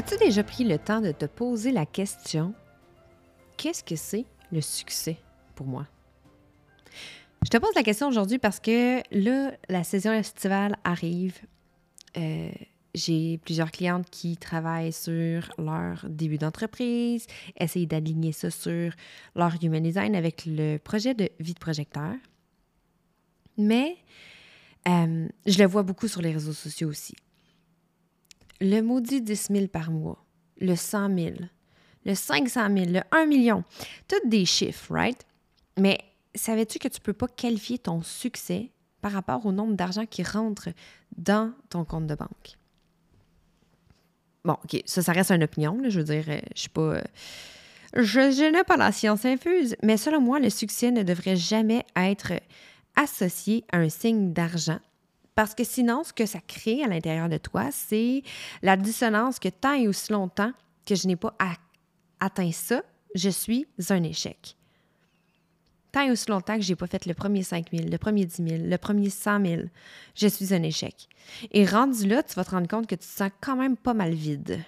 As-tu déjà pris le temps de te poser la question qu'est-ce que c'est le succès pour moi? Je te pose la question aujourd'hui parce que là, la saison estivale arrive. Euh, j'ai plusieurs clientes qui travaillent sur leur début d'entreprise, essayent d'aligner ça sur leur human design avec le projet de vie de projecteur. Mais euh, je le vois beaucoup sur les réseaux sociaux aussi. Le maudit 10 000 par mois, le 100 000, le 500 000, le 1 million, toutes des chiffres, right? Mais savais-tu que tu ne peux pas qualifier ton succès par rapport au nombre d'argent qui rentre dans ton compte de banque? Bon, OK, ça, ça reste une opinion. je veux dire, euh, je suis pas. Euh, je, n'ai pas la science infuse, mais selon moi, le succès ne devrait jamais être associé à un signe d'argent. Parce que sinon, ce que ça crée à l'intérieur de toi, c'est la dissonance que tant et aussi longtemps que je n'ai pas atteint ça, je suis un échec tant et aussi longtemps que je n'ai pas fait le premier 5 000, le premier 10 000, le premier 100 000, je suis un échec. Et rendu là, tu vas te rendre compte que tu te sens quand même pas mal vide.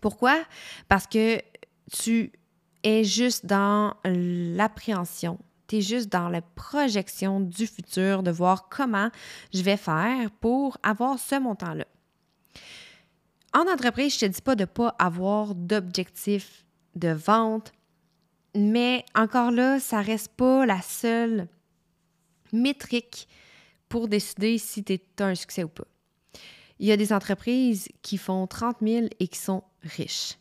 Pourquoi? Parce que tu es juste dans l'appréhension. Juste dans la projection du futur, de voir comment je vais faire pour avoir ce montant-là. En entreprise, je ne te dis pas de ne pas avoir d'objectif de vente, mais encore là, ça reste pas la seule métrique pour décider si tu as un succès ou pas. Il y a des entreprises qui font 30 000 et qui sont riches.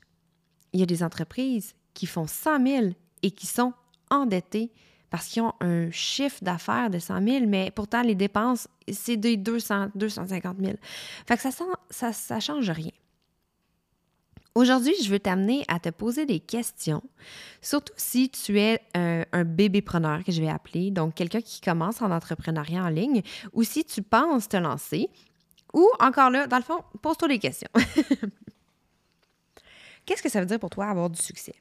Il y a des entreprises qui font 100 000 et qui sont endettées parce qu'ils ont un chiffre d'affaires de 100 000, mais pourtant les dépenses, c'est de 200, 250 000. Fait que ça ne ça, change rien. Aujourd'hui, je veux t'amener à te poser des questions, surtout si tu es un, un bébépreneur que je vais appeler, donc quelqu'un qui commence en entrepreneuriat en ligne, ou si tu penses te lancer, ou encore là, dans le fond, pose-toi des questions. Qu'est-ce que ça veut dire pour toi avoir du succès?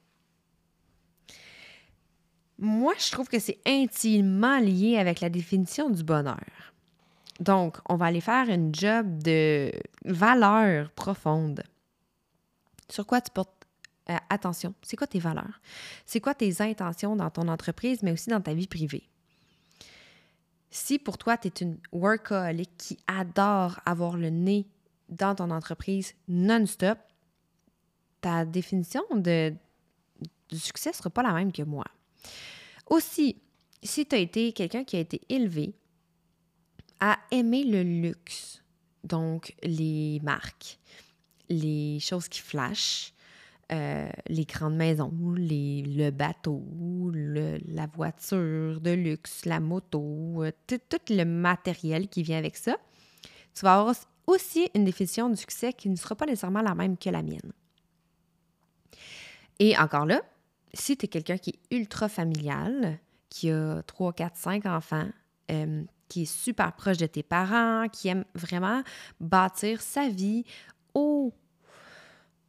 Moi, je trouve que c'est intimement lié avec la définition du bonheur. Donc, on va aller faire une job de valeur profonde. Sur quoi tu portes euh, attention? C'est quoi tes valeurs? C'est quoi tes intentions dans ton entreprise, mais aussi dans ta vie privée? Si pour toi, tu es une workaholic qui adore avoir le nez dans ton entreprise non-stop, ta définition de, du succès ne sera pas la même que moi. Aussi, si tu as été quelqu'un qui a été élevé à aimer le luxe, donc les marques, les choses qui flashent, euh, les grandes maisons, le bateau, la voiture de luxe, la moto, euh, tout, le matériel qui vient avec ça, tu vas avoir aussi une définition du succès qui ne sera pas nécessairement la même que la mienne. Et encore là, si tu es quelqu'un qui est ultra familial, qui a 3, 4, 5 enfants, euh, qui est super proche de tes parents, qui aime vraiment bâtir sa vie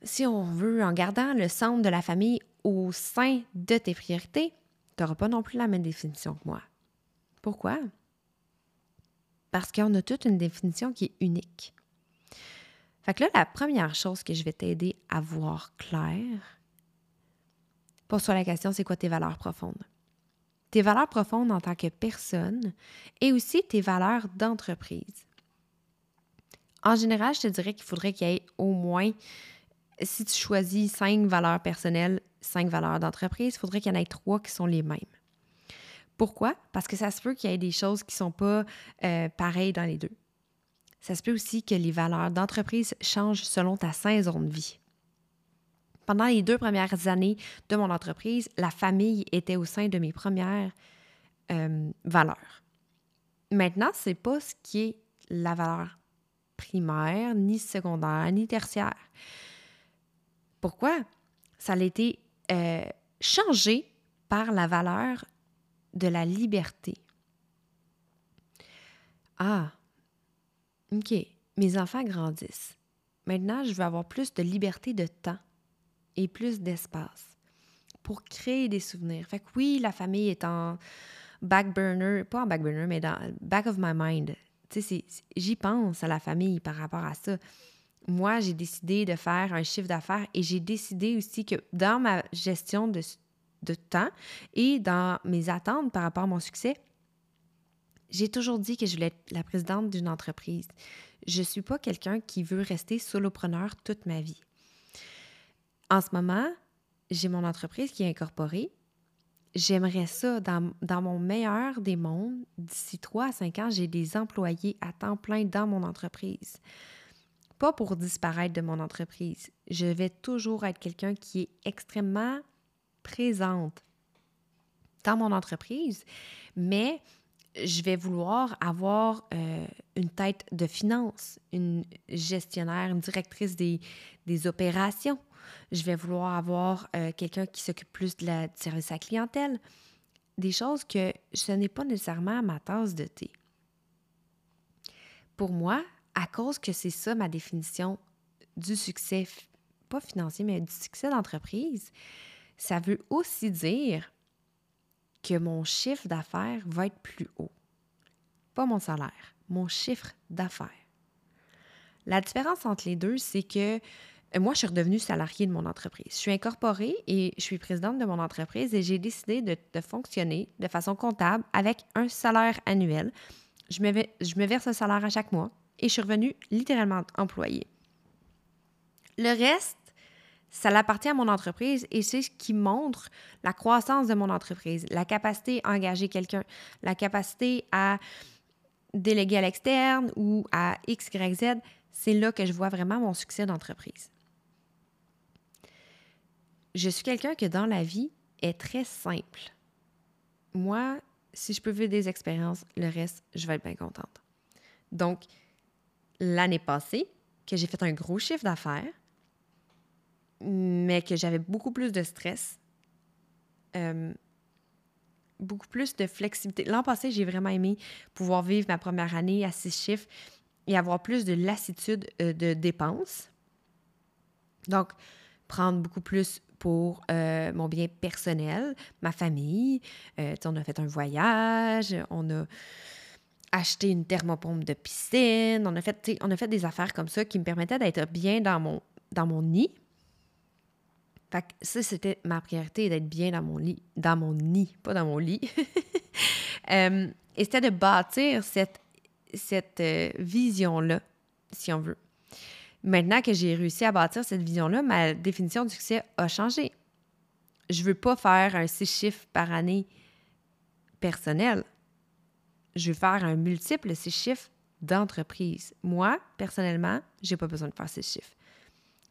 si on veut, en gardant le centre de la famille au sein de tes priorités, tu n'auras pas non plus la même définition que moi. Pourquoi? Parce qu'on a toute une définition qui est unique. Fait que là, la première chose que je vais t'aider à voir pose-toi la question, c'est quoi tes valeurs profondes? Tes valeurs profondes en tant que personne et aussi tes valeurs d'entreprise. En général, je te dirais qu'il faudrait qu'il y ait au moins, si tu choisis cinq valeurs personnelles, cinq valeurs d'entreprise, il faudrait qu'il y en ait trois qui sont les mêmes. Pourquoi? Parce que ça se peut qu'il y ait des choses qui ne sont pas euh, pareilles dans les deux. Ça se peut aussi que les valeurs d'entreprise changent selon ta saison de vie. Pendant les deux premières années de mon entreprise, la famille était au sein de mes premières euh, valeurs. Maintenant, ce n'est pas ce qui est la valeur primaire, ni secondaire, ni tertiaire. Pourquoi? Ça a été euh, changé par la valeur de la liberté. Ah, OK, mes enfants grandissent. Maintenant, je veux avoir plus de liberté de temps et plus d'espace pour créer des souvenirs. Fait que oui, la famille est en back burner, pas en back burner, mais dans back of my mind. Tu sais, j'y pense à la famille par rapport à ça. Moi, j'ai décidé de faire un chiffre d'affaires et j'ai décidé aussi que dans ma gestion de, de temps et dans mes attentes par rapport à mon succès, j'ai toujours dit que je voulais être la présidente d'une entreprise. Je ne suis pas quelqu'un qui veut rester solopreneur toute ma vie. En ce moment, j'ai mon entreprise qui est incorporée. J'aimerais ça, dans, mon meilleur des mondes, d'ici 3 à 5 ans, j'ai des employés à temps plein dans mon entreprise. Pas pour disparaître de mon entreprise. Je vais toujours être quelqu'un qui est extrêmement présente dans mon entreprise, mais je vais vouloir avoir euh, une tête de finance, une gestionnaire, une directrice des, opérations. Je vais vouloir avoir euh, quelqu'un qui s'occupe plus de la, du service à la clientèle. Des choses que ce n'est pas nécessairement ma tasse de thé. Pour moi, à cause que c'est ça ma définition du succès, pas financier, mais du succès d'entreprise, ça veut aussi dire que mon chiffre d'affaires va être plus haut. Pas mon salaire, mon chiffre d'affaires. La différence entre les deux, c'est que moi, je suis redevenue salariée de mon entreprise. Je suis incorporée et je suis présidente de mon entreprise et j'ai décidé de, fonctionner de façon comptable avec un salaire annuel. Je me, verse un salaire à chaque mois et je suis revenue littéralement employée. Le reste, ça appartient à mon entreprise et c'est ce qui montre la croissance de mon entreprise, la capacité à engager quelqu'un, la capacité à déléguer à l'externe ou à X, Y, Z. C'est là que je vois vraiment mon succès d'entreprise. Je suis quelqu'un que dans la vie est très simple. Moi, si je peux vivre des expériences, le reste, je vais être bien contente. Donc, l'année passée, que j'ai fait un gros chiffre d'affaires, mais que j'avais beaucoup plus de stress, euh, beaucoup plus de flexibilité. L'an passé, j'ai vraiment aimé pouvoir vivre ma première année à six chiffres et avoir plus de lassitude euh, de dépenses. Donc, prendre beaucoup plus pour euh, mon bien personnel, ma famille. on a fait un voyage, on a acheté une thermopompe de piscine, on a fait, on a fait des affaires comme ça qui me permettaient d'être bien dans mon, dans mon nid, fait ça, c'était ma priorité, d'être bien dans mon lit, dans mon nid, pas dans mon lit. Euh, et c'était de bâtir cette, cette euh, vision-là, si on veut. Maintenant que j'ai réussi à bâtir cette vision-là, ma définition du succès a changé. Je veux pas faire un six chiffres par année personnel. Je veux faire un multiple six chiffres d'entreprise. Moi, personnellement, j'ai pas besoin de faire six chiffres.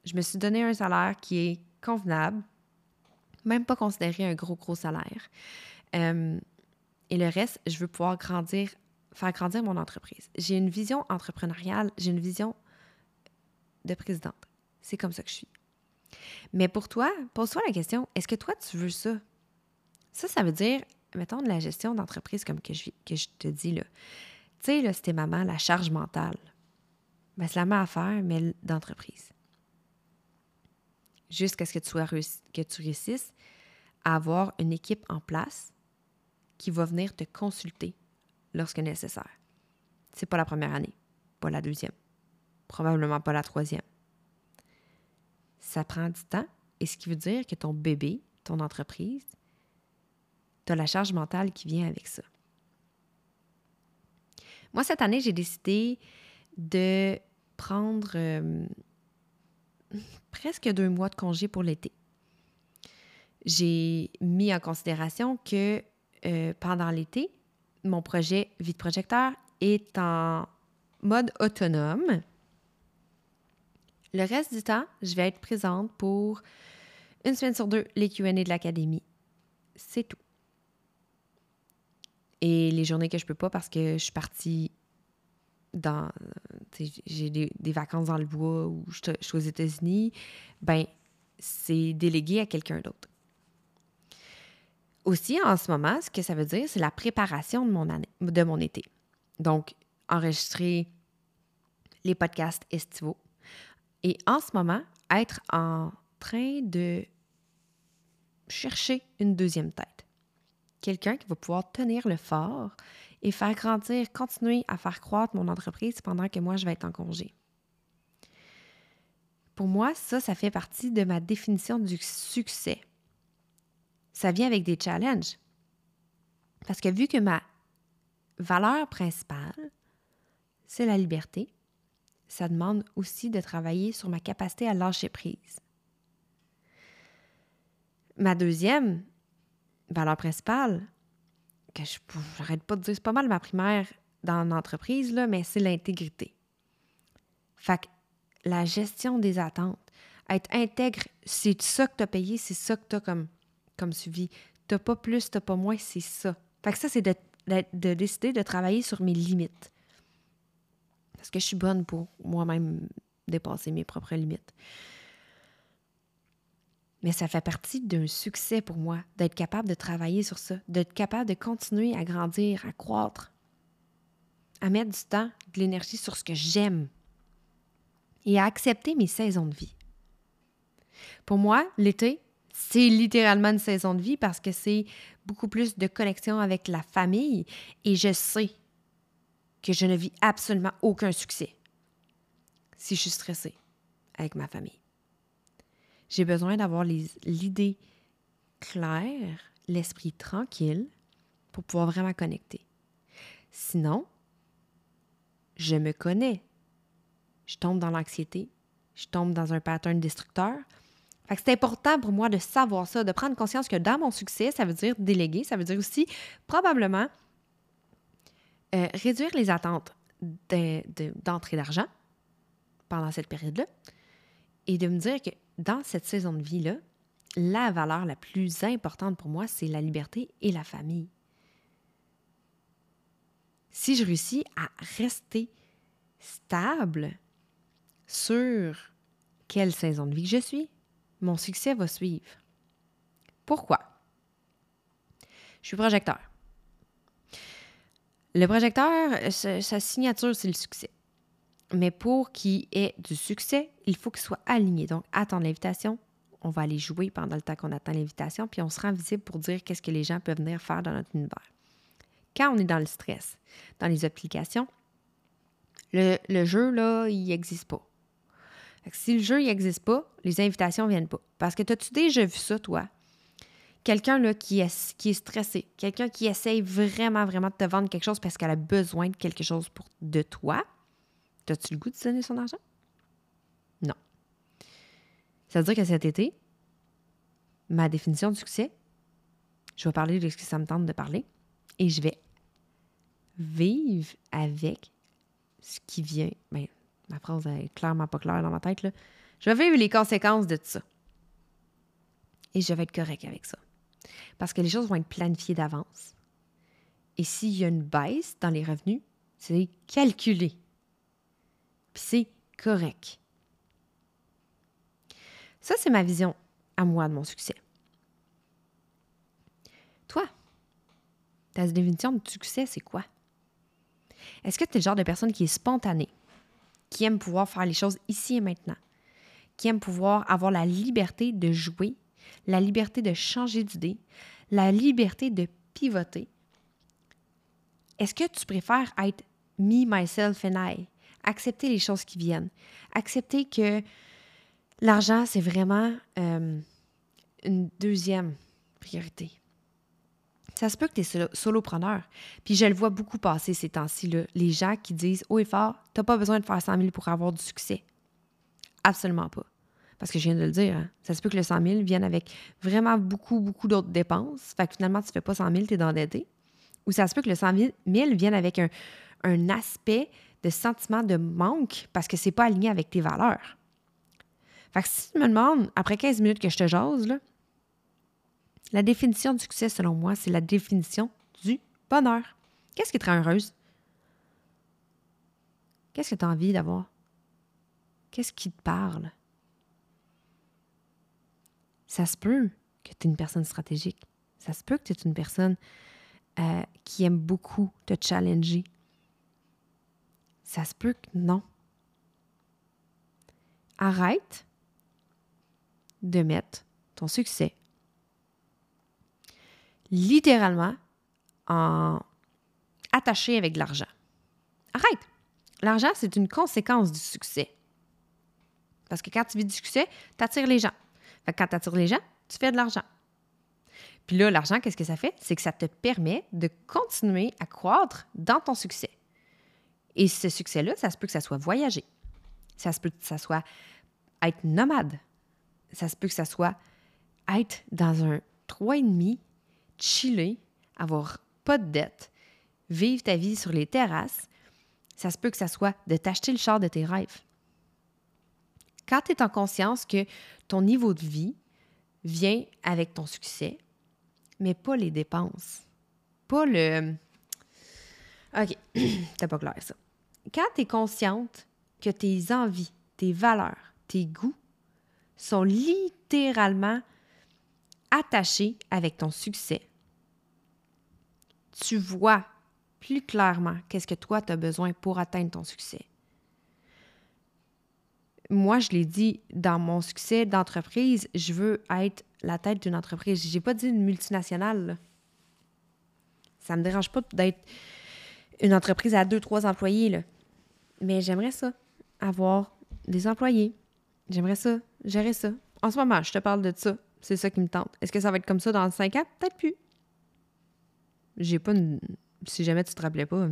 Je me suis donné un salaire qui est convenable, même pas considérer un gros, gros salaire. Et le reste, je veux pouvoir grandir, faire grandir mon entreprise. J'ai une vision entrepreneuriale, j'ai une vision de présidente. C'est comme ça que je suis. Mais pour toi, pose-toi la question, est-ce que toi, tu veux ça? Ça, ça veut dire, mettons, de la gestion d'entreprise comme que je, te dis là. Tu sais, là, c'était maman, la charge mentale. Ben, c'est la même affaire, mais d'entreprise jusqu'à ce que tu, sois que tu réussisses à avoir une équipe en place qui va venir te consulter lorsque nécessaire. C'est pas la première année, pas la deuxième, probablement pas la troisième. Ça prend du temps, et ce qui veut dire que ton bébé, ton entreprise, tu as la charge mentale qui vient avec ça. Moi, cette année, j'ai décidé de prendre euh, presque deux mois de congé pour l'été. J'ai mis en considération que euh, pendant l'été, mon projet Vide projecteur est en mode autonome. Le reste du temps, je vais être présente pour une semaine sur deux les Q&A de l'académie. C'est tout. Et les journées que je peux pas parce que je suis partie dans j'ai des, vacances dans le bois ou je, suis aux États-Unis, ben c'est délégué à quelqu'un d'autre. Aussi, en ce moment, ce que ça veut dire, c'est la préparation de mon année, de mon été. Donc, enregistrer les podcasts estivaux. Et en ce moment, être en train de chercher une deuxième tête. Quelqu'un qui va pouvoir tenir le fort et faire grandir, continuer à faire croître mon entreprise pendant que moi, je vais être en congé. Pour moi, ça, ça fait partie de ma définition du succès. Ça vient avec des challenges. Parce que vu que ma valeur principale, c'est la liberté, ça demande aussi de travailler sur ma capacité à lâcher prise. Ma deuxième valeur principale, que je n'arrête pas de dire, c'est pas mal ma primaire dans l'entreprise, mais c'est l'intégrité. Fait que la gestion des attentes, être intègre, c'est ça que tu as payé, c'est ça que tu as comme, suivi. Tu pas plus, tu pas moins, c'est ça. Fait que ça, c'est de, décider de travailler sur mes limites. Parce que je suis bonne pour moi-même dépasser mes propres limites. Mais ça fait partie d'un succès pour moi, d'être capable de travailler sur ça, d'être capable de continuer à grandir, à croître, à mettre du temps, de l'énergie sur ce que j'aime et à accepter mes saisons de vie. Pour moi, l'été, c'est littéralement une saison de vie parce que c'est beaucoup plus de connexion avec la famille et je sais que je ne vis absolument aucun succès si je suis stressée avec ma famille. J'ai besoin d'avoir l'idée claire, l'esprit tranquille pour pouvoir vraiment connecter. Sinon, je me connais. Je tombe dans l'anxiété, je tombe dans un pattern destructeur. c'est important pour moi de savoir ça, de prendre conscience que dans mon succès, ça veut dire déléguer, ça veut dire aussi probablement euh, réduire les attentes d'entrée d'argent pendant cette période-là et de me dire que dans cette saison de vie-là, la valeur la plus importante pour moi, c'est la liberté et la famille. Si je réussis à rester stable sur quelle saison de vie je suis, mon succès va suivre. Pourquoi? Je suis projecteur. Le projecteur, sa signature, c'est le succès. Mais pour qu'il ait du succès, il faut qu'il soit aligné. Donc, attendre l'invitation. On va aller jouer pendant le temps qu'on attend l'invitation, puis on se rend visible pour dire qu'est-ce que les gens peuvent venir faire dans notre univers. Quand on est dans le stress, dans les applications, le, jeu, là, il n'existe pas. si le jeu, n'existe pas, les invitations ne viennent pas. Parce que as-tu déjà vu ça, toi? Quelqu'un qui, est, stressé, quelqu'un qui essaye vraiment, vraiment de te vendre quelque chose parce qu'elle a besoin de quelque chose pour, de toi, As-tu le goût de donner son argent? Non. Ça veut dire que cet été, ma définition de succès, je vais parler de ce que ça me tente de parler et je vais vivre avec ce qui vient. Bien, ma phrase est clairement pas claire dans ma tête. Là. Je vais vivre les conséquences de tout ça. Et je vais être correct avec ça. Parce que les choses vont être planifiées d'avance. Et s'il y a une baisse dans les revenus, c'est calculé c'est correct. Ça, c'est ma vision à moi de mon succès. Toi, ta définition de succès, c'est quoi? Est-ce que tu es le genre de personne qui est spontanée, qui aime pouvoir faire les choses ici et maintenant, qui aime pouvoir avoir la liberté de jouer, la liberté de changer d'idée, la liberté de pivoter? Est-ce que tu préfères être me, myself and I? accepter les choses qui viennent. Accepter que l'argent, c'est vraiment euh, une deuxième priorité. Ça se peut que tu es solopreneur. Puis je le vois beaucoup passer ces temps-ci, les gens qui disent haut et fort, tu pas besoin de faire 100 000 pour avoir du succès. Absolument pas. Parce que je viens de le dire, hein. ça se peut que le 100 000 vienne avec vraiment beaucoup, beaucoup d'autres dépenses. Fait que finalement, tu ne fais pas 100 000, tu es endetté. Ou ça se peut que le 100 000 vienne avec un, aspect de sentiment de manque parce que c'est pas aligné avec tes valeurs. Fait que si tu me demandes, après 15 minutes que je te jase, là, la définition du succès, selon moi, c'est la définition du bonheur. Qu'est-ce qui te rend heureuse? Qu'est-ce que tu as envie d'avoir? Qu'est-ce qui te parle? Ça se peut que tu es une personne stratégique. Ça se peut que tu es une personne euh, qui aime beaucoup te challenger. Ça se peut que non. Arrête de mettre ton succès littéralement en attaché avec de l'argent. Arrête! L'argent, c'est une conséquence du succès. Parce que quand tu vis du succès, tu attires les gens. Quand tu attires les gens, tu fais de l'argent. Puis là, l'argent, qu'est-ce que ça fait? C'est que ça te permet de continuer à croître dans ton succès. Et ce succès-là, ça se peut que ça soit voyager. Ça se peut que ça soit être nomade. Ça se peut que ça soit être dans un demi chiller, avoir pas de dette, vivre ta vie sur les terrasses, ça se peut que ça soit de t'acheter le char de tes rêves. Quand tu es en conscience que ton niveau de vie vient avec ton succès, mais pas les dépenses, pas le... OK, c'est pas clair ça. Quand tu es consciente que tes envies, tes valeurs, tes goûts sont littéralement attachés avec ton succès, tu vois plus clairement qu'est-ce que toi, tu as besoin pour atteindre ton succès. Moi, je l'ai dit, dans mon succès d'entreprise, je veux être la tête d'une entreprise. Je n'ai pas dit une multinationale. Ça ne me dérange pas d'être une entreprise à deux, trois employés. Là. Mais j'aimerais ça, avoir des employés. J'aimerais ça, gérer ça. En ce moment, je te parle de ça. C'est ça qui me tente. Est-ce que ça va être comme ça dans cinq ans? Peut-être plus j'ai pas une... Si jamais tu te rappelais pas,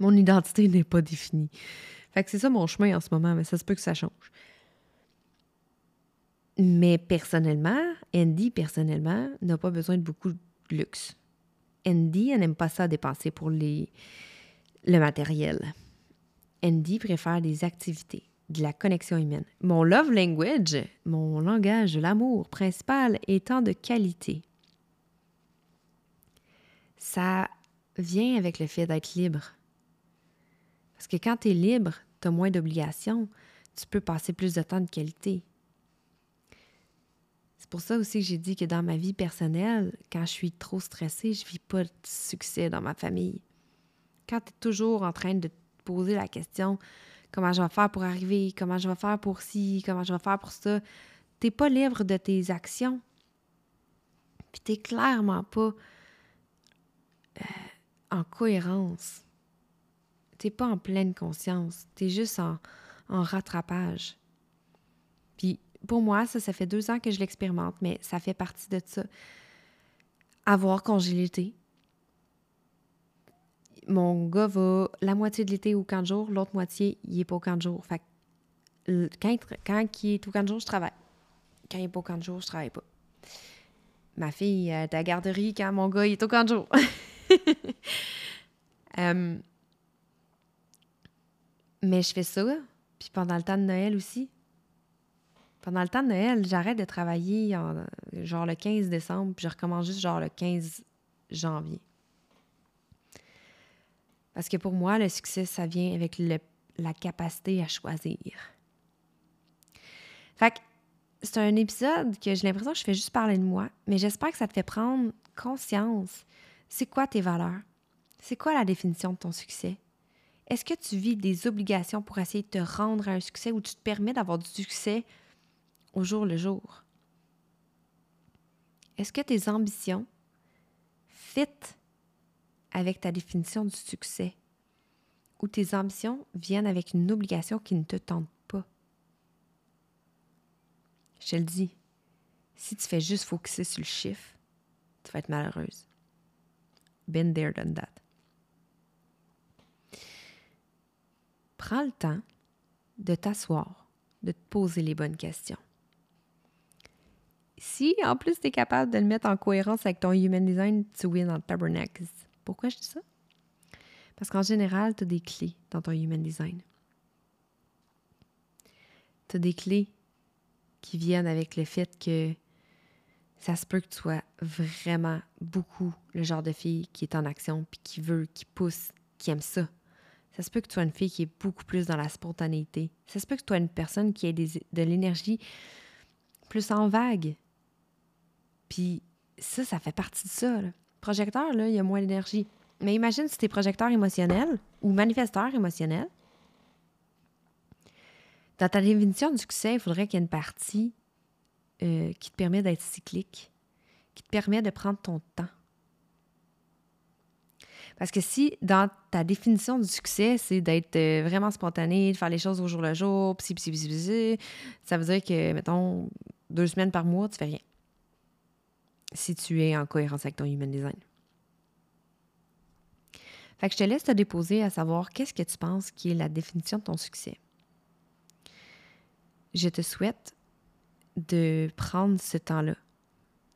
mon identité n'est pas définie. Fait que c'est ça mon chemin en ce moment, mais ça se peut que ça change. Mais personnellement, Andy, personnellement, n'a pas besoin de beaucoup de luxe. Andy, elle n'aime pas ça dépenser pour les, le matériel. Andy préfère des activités, de la connexion humaine. Mon love language, mon langage de l'amour principal étant de qualité ça vient avec le fait d'être libre. Parce que quand tu es libre, tu as moins d'obligations, tu peux passer plus de temps de qualité. C'est pour ça aussi que j'ai dit que dans ma vie personnelle, quand je suis trop stressée, je vis pas de succès dans ma famille. Quand tu es toujours en train de te poser la question comment je vais faire pour arriver, comment je vais faire pour ci, comment je vais faire pour ça, tu n'es pas libre de tes actions. Puis tu n'es clairement pas euh, en cohérence. Tu n'es pas en pleine conscience. Tu es juste en, en rattrapage. Puis pour moi, ça, ça fait deux ans que je l'expérimente, mais ça fait partie de ça. Avoir congé l'été. Mon gars va la moitié de l'été au camp de jour, l'autre moitié, il n'est pas au camp de jour. Fait quand, quand il est au camp de jour, je travaille. Quand il n'est pas au camp de jour, je travaille pas. Ma fille est à la garderie quand mon gars est au camp de jour. Euh, mais je fais ça, puis pendant le temps de Noël aussi. Pendant le temps de Noël, j'arrête de travailler genre le 15 décembre, puis je recommence juste genre le 15 janvier. Parce que pour moi, le succès, ça vient avec la capacité à choisir. Fait c'est un épisode que j'ai l'impression que je fais juste parler de moi, mais j'espère que ça te fait prendre conscience c'est quoi tes valeurs? C'est quoi la définition de ton succès? Est-ce que tu vis des obligations pour essayer de te rendre à un succès ou tu te permets d'avoir du succès au jour le jour? Est-ce que tes ambitions fit avec ta définition du succès? Ou tes ambitions viennent avec une obligation qui ne te tente pas? Je te le dis, si tu fais juste focuser sur le chiffre, tu vas être malheureuse. Been there, done that. Prends le temps de t'asseoir, de te poser les bonnes questions. Si en plus tu es capable de le mettre en cohérence avec ton human design, tu win en tabernacle. Pourquoi je dis ça? Parce qu'en général, tu as des clés dans ton human design. Tu as des clés qui viennent avec le fait que ça se peut que tu sois vraiment beaucoup le genre de fille qui est en action, puis qui veut, qui pousse, qui aime ça. Ça se peut que tu sois une fille qui est beaucoup plus dans la spontanéité. Ça se peut que tu sois une personne qui ait de l'énergie plus en vague. Puis ça, ça fait partie de ça. Projecteur, là, il y a moins d'énergie. Mais imagine si tu es projecteur émotionnel ou manifesteur émotionnel. Dans ta définition du succès, il faudrait qu'il y ait une partie euh, qui te permet d'être cyclique, qui te permet de prendre ton temps. Parce que si dans ta définition du succès, c'est d'être euh, vraiment spontané, de faire les choses au jour le jour, psi, psi, psi, psi, ça veut dire que, mettons, deux semaines par mois, tu fais rien. Si tu es en cohérence avec ton human design. Fait que je te laisse te déposer à savoir qu'est-ce que tu penses qui est la définition de ton succès. Je te souhaite de prendre ce temps-là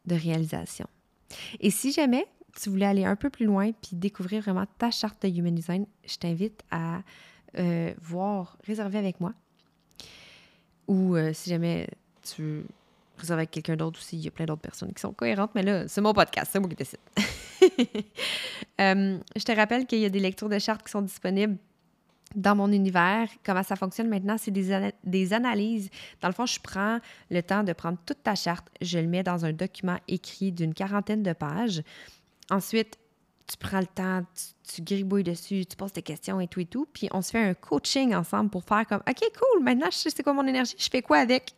de réalisation. Et si jamais tu voulais aller un peu plus loin puis découvrir vraiment ta charte de Human Design, je t'invite à euh, voir, réserver avec moi. Ou euh, si jamais tu veux réserver avec quelqu'un d'autre aussi, il y a plein d'autres personnes qui sont cohérentes, mais là, c'est mon podcast, c'est moi qui décide. Euh, je te rappelle qu'il y a des lectures de chartes qui sont disponibles dans mon univers, comment ça fonctionne maintenant, c'est des, des, analyses. Dans le fond, je prends le temps de prendre toute ta charte, je le mets dans un document écrit d'une quarantaine de pages. Ensuite, tu prends le temps, tu, gribouilles dessus, tu poses tes questions et tout et tout. Puis on se fait un coaching ensemble pour faire comme OK, cool, maintenant je sais c'est quoi mon énergie, je fais quoi avec?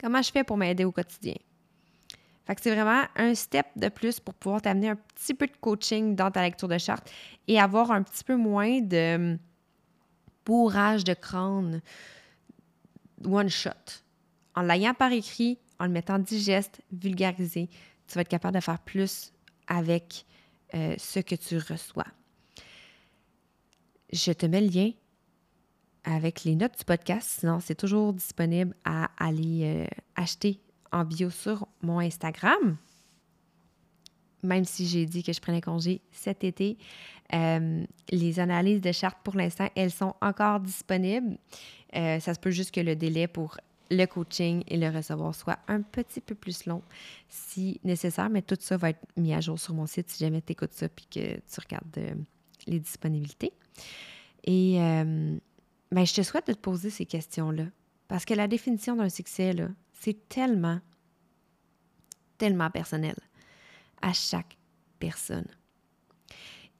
Comment je fais pour m'aider au quotidien? Fait que c'est vraiment un step de plus pour pouvoir t'amener un petit peu de coaching dans ta lecture de charte et avoir un petit peu moins de bourrage de crâne one shot. En l'ayant par écrit, en le mettant digeste, vulgarisé, tu vas être capable de faire plus avec euh, ce que tu reçois. Je te mets le lien avec les notes du podcast, sinon c'est toujours disponible à aller euh, acheter en bio sur mon Instagram. Même si j'ai dit que je prenais congé cet été, euh, les analyses de charte pour l'instant, elles sont encore disponibles. ça se peut juste que le délai pour le coaching et le recevoir soit un petit peu plus long si nécessaire, mais tout ça va être mis à jour sur mon site si jamais tu écoutes ça puis que tu regardes euh, les disponibilités. Et euh, ben, je te souhaite de te poser ces questions-là parce que la définition d'un succès, c'est tellement, tellement personnel à chaque personne.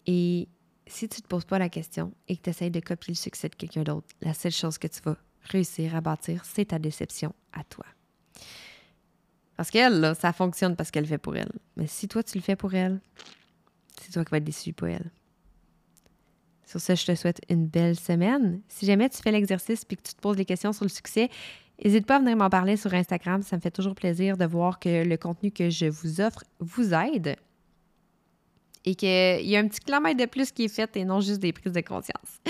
Et si tu ne te poses pas la question et que tu essaies de copier le succès de quelqu'un d'autre, la seule chose que tu vas réussir à bâtir, c'est ta déception à toi. Parce qu'elle, ça fonctionne parce qu'elle fait pour elle. Mais si toi, tu le fais pour elle, c'est toi qui vas être déçu pour elle. Sur ce, je te souhaite une belle semaine. Si jamais tu fais l'exercice et que tu te poses des questions sur le succès, n'hésite pas à venir m'en parler sur Instagram. Ça me fait toujours plaisir de voir que le contenu que je vous offre vous aide et qu'il y a un petit kilomètre de plus qui est fait et non juste des prises de conscience.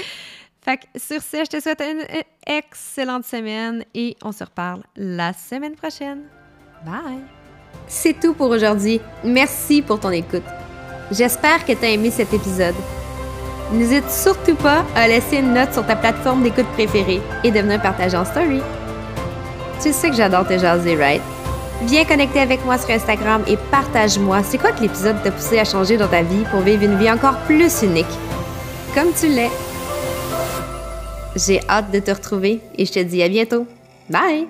Fait que sur ce, je te souhaite une excellente semaine et on se reparle la semaine prochaine. Bye! C'est tout pour aujourd'hui. Merci pour ton écoute. J'espère que tu as aimé cet épisode. N'hésite surtout pas à laisser une note sur ta plateforme d'écoute préférée et de venir partager en story. Tu sais que j'adore te jaser, right? Viens connecter avec moi sur Instagram et partage-moi c'est quoi que l'épisode t'a poussé à changer dans ta vie pour vivre une vie encore plus unique. Comme tu l'es. J'ai hâte de te retrouver et je te dis à bientôt. Bye!